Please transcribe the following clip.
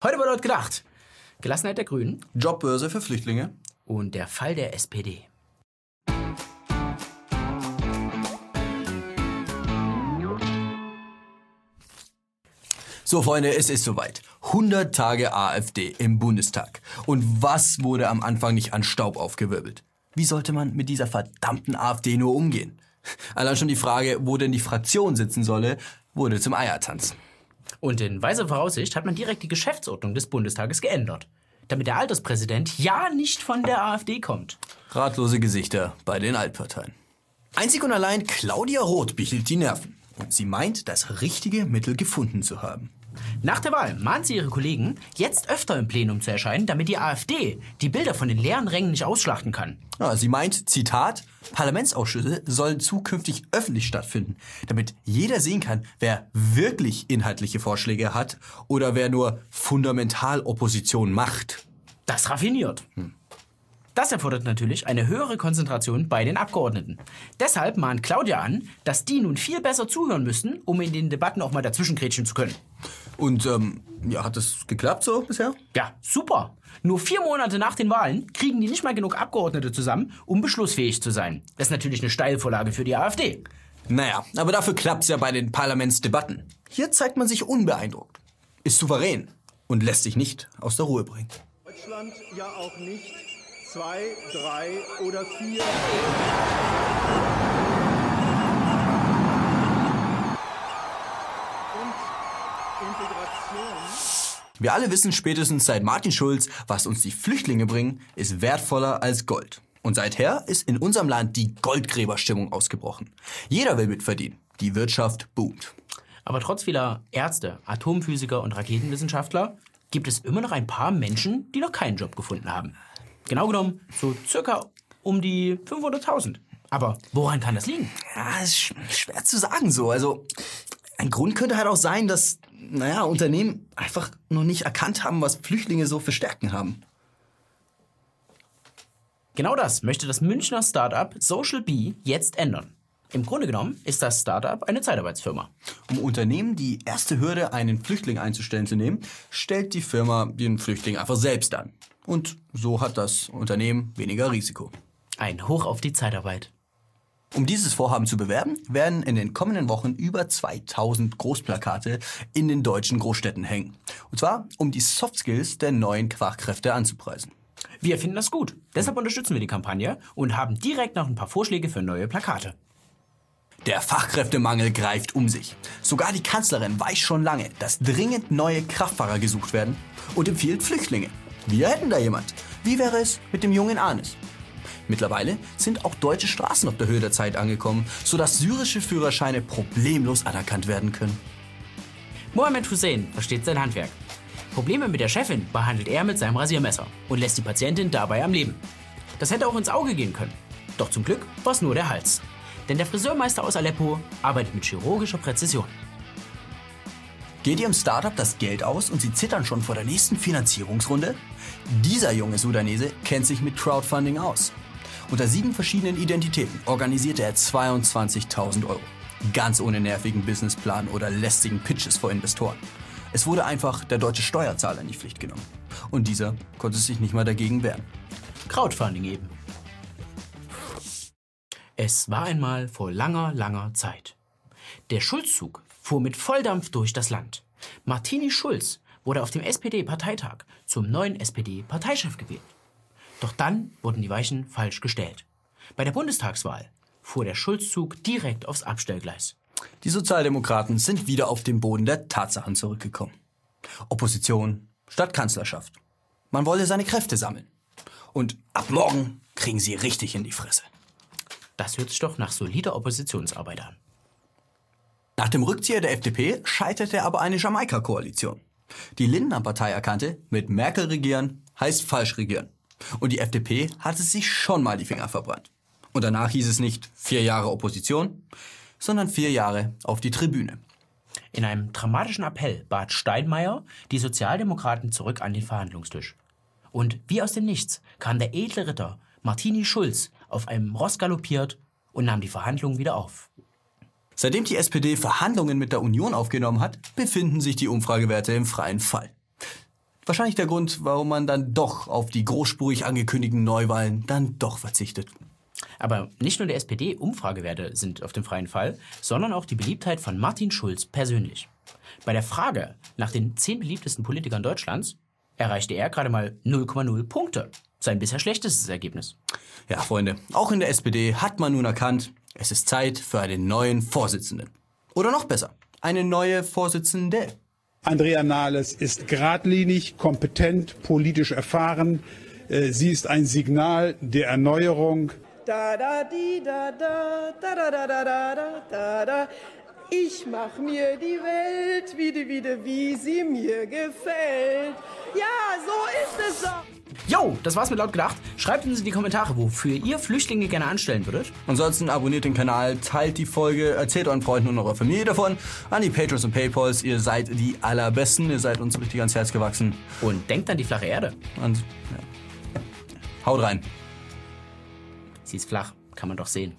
Heute wurde dort gedacht. Gelassenheit der Grünen Jobbörse für Flüchtlinge. und der Fall der SPD. So, Freunde, es ist soweit. 100 Tage AfD im Bundestag. Und was wurde am Anfang nicht an Staub aufgewirbelt? Wie sollte man mit dieser verdammten AfD nur umgehen? Allein schon die Frage, wo denn die Fraktion sitzen solle, wurde zum Eiertanz. Und in weiser Voraussicht hat man direkt die Geschäftsordnung des Bundestages geändert. Damit der Alterspräsident ja nicht von der AfD kommt. Ratlose Gesichter bei den Altparteien. Einzig und allein Claudia Roth behielt die Nerven. Und sie meint, das richtige Mittel gefunden zu haben. Nach der Wahl mahnt sie ihre Kollegen, jetzt öfter im Plenum zu erscheinen, damit die AfD die Bilder von den leeren Rängen nicht ausschlachten kann. Ja, sie meint, Zitat, Parlamentsausschüsse sollen zukünftig öffentlich stattfinden, damit jeder sehen kann, wer wirklich inhaltliche Vorschläge hat oder wer nur fundamental Opposition macht. Das raffiniert. Das erfordert natürlich eine höhere Konzentration bei den Abgeordneten. Deshalb mahnt Claudia an, dass die nun viel besser zuhören müssen, um in den Debatten auch mal dazwischengrätschen zu können. Und ähm, ja, hat das geklappt so bisher? Ja, super. Nur vier Monate nach den Wahlen kriegen die nicht mal genug Abgeordnete zusammen, um beschlussfähig zu sein. Das ist natürlich eine Steilvorlage für die AfD. Naja, aber dafür klappt's ja bei den Parlamentsdebatten. Hier zeigt man sich unbeeindruckt, ist souverän und lässt sich nicht aus der Ruhe bringen. Deutschland ja auch nicht zwei, drei oder vier. Und Integration. Wir alle wissen spätestens seit Martin Schulz, was uns die Flüchtlinge bringen, ist wertvoller als Gold. Und seither ist in unserem Land die Goldgräberstimmung ausgebrochen. Jeder will mitverdienen. Die Wirtschaft boomt. Aber trotz vieler Ärzte, Atomphysiker und Raketenwissenschaftler gibt es immer noch ein paar Menschen, die noch keinen Job gefunden haben. Genau genommen so circa um die 500.000. Aber woran kann das liegen? Ja, ist sch- schwer zu sagen so. Also ein Grund könnte halt auch sein, dass, naja, Unternehmen einfach noch nicht erkannt haben, was Flüchtlinge so für Stärken haben. Genau das möchte das Münchner Startup Social Bee jetzt ändern. Im Grunde genommen ist das Startup eine Zeitarbeitsfirma. Um Unternehmen die erste Hürde, einen Flüchtling einzustellen zu nehmen, stellt die Firma den Flüchtling einfach selbst an. Und so hat das Unternehmen weniger Risiko. Ein Hoch auf die Zeitarbeit. Um dieses Vorhaben zu bewerben, werden in den kommenden Wochen über 2000 Großplakate in den deutschen Großstädten hängen. Und zwar, um die Soft Skills der neuen Fachkräfte anzupreisen. Wir finden das gut. Deshalb unterstützen wir die Kampagne und haben direkt noch ein paar Vorschläge für neue Plakate. Der Fachkräftemangel greift um sich. Sogar die Kanzlerin weiß schon lange, dass dringend neue Kraftfahrer gesucht werden und empfiehlt Flüchtlinge. Wir hätten da jemand. Wie wäre es mit dem jungen Anis? Mittlerweile sind auch deutsche Straßen auf der Höhe der Zeit angekommen, sodass syrische Führerscheine problemlos anerkannt werden können. Mohamed Hussein versteht sein Handwerk. Probleme mit der Chefin behandelt er mit seinem Rasiermesser und lässt die Patientin dabei am Leben. Das hätte auch ins Auge gehen können. Doch zum Glück war es nur der Hals. Denn der Friseurmeister aus Aleppo arbeitet mit chirurgischer Präzision. Geht Ihrem Startup das Geld aus und Sie zittern schon vor der nächsten Finanzierungsrunde? Dieser junge Sudanese kennt sich mit Crowdfunding aus. Unter sieben verschiedenen Identitäten organisierte er 22.000 Euro. Ganz ohne nervigen Businessplan oder lästigen Pitches vor Investoren. Es wurde einfach der deutsche Steuerzahler in die Pflicht genommen. Und dieser konnte sich nicht mal dagegen wehren. Crowdfunding eben. Es war einmal vor langer, langer Zeit. Der Schulzzug fuhr mit Volldampf durch das Land. Martini Schulz wurde auf dem SPD-Parteitag zum neuen SPD-Parteichef gewählt. Doch dann wurden die Weichen falsch gestellt. Bei der Bundestagswahl fuhr der Schulzzug direkt aufs Abstellgleis. Die Sozialdemokraten sind wieder auf den Boden der Tatsachen zurückgekommen. Opposition statt Kanzlerschaft. Man wolle seine Kräfte sammeln. Und ab morgen kriegen sie richtig in die Fresse. Das hört sich doch nach solider Oppositionsarbeit an. Nach dem Rückzieher der FDP scheiterte aber eine Jamaika-Koalition. Die Lindner-Partei erkannte, mit Merkel regieren heißt falsch regieren. Und die FDP hatte sich schon mal die Finger verbrannt. Und danach hieß es nicht vier Jahre Opposition, sondern vier Jahre auf die Tribüne. In einem dramatischen Appell bat Steinmeier die Sozialdemokraten zurück an den Verhandlungstisch. Und wie aus dem Nichts kam der edle Ritter Martini Schulz auf einem Ross galoppiert und nahm die Verhandlungen wieder auf. Seitdem die SPD Verhandlungen mit der Union aufgenommen hat, befinden sich die Umfragewerte im freien Fall. Wahrscheinlich der Grund, warum man dann doch auf die großspurig angekündigten Neuwahlen dann doch verzichtet. Aber nicht nur die SPD-Umfragewerte sind auf dem freien Fall, sondern auch die Beliebtheit von Martin Schulz persönlich. Bei der Frage nach den zehn beliebtesten Politikern Deutschlands erreichte er gerade mal 0,0 Punkte. Sein bisher schlechtestes Ergebnis. Ja, Freunde, auch in der SPD hat man nun erkannt, es ist Zeit für einen neuen Vorsitzenden. Oder noch besser, eine neue Vorsitzende. Andrea Nahles ist geradlinig, kompetent, politisch erfahren. Äh, sie ist ein Signal der Erneuerung. Ich mach mir die Welt wieder, wieder, wie sie mir gefällt. Ja, so ist es doch. Jo, das war's mit laut gedacht. Schreibt uns in die Kommentare, wofür ihr Flüchtlinge gerne anstellen würdet. Ansonsten abonniert den Kanal, teilt die Folge, erzählt euren Freunden und eurer Familie davon. An die Patrons und Paypals, ihr seid die allerbesten, ihr seid uns richtig ans Herz gewachsen. Und denkt an die flache Erde. Und ja. haut rein. Sie ist flach, kann man doch sehen.